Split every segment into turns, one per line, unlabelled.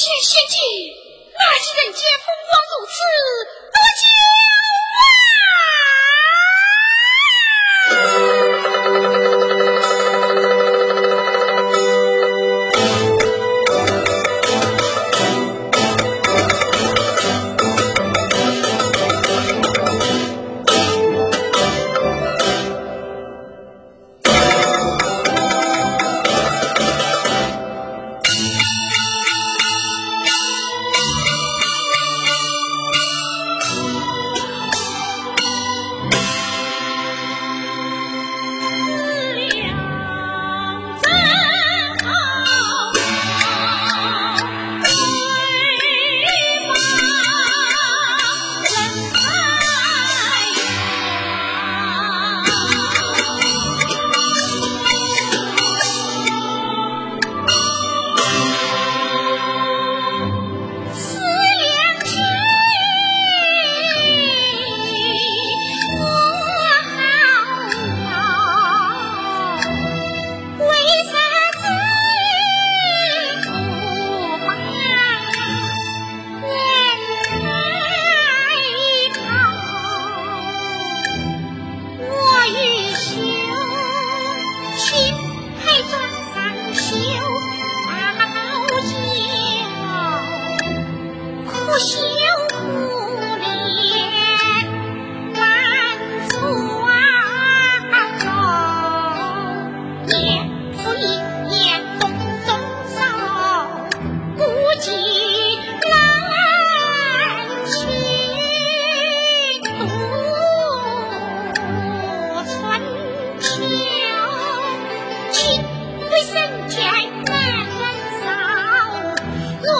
仙仙境那是人间风光如此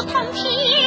不平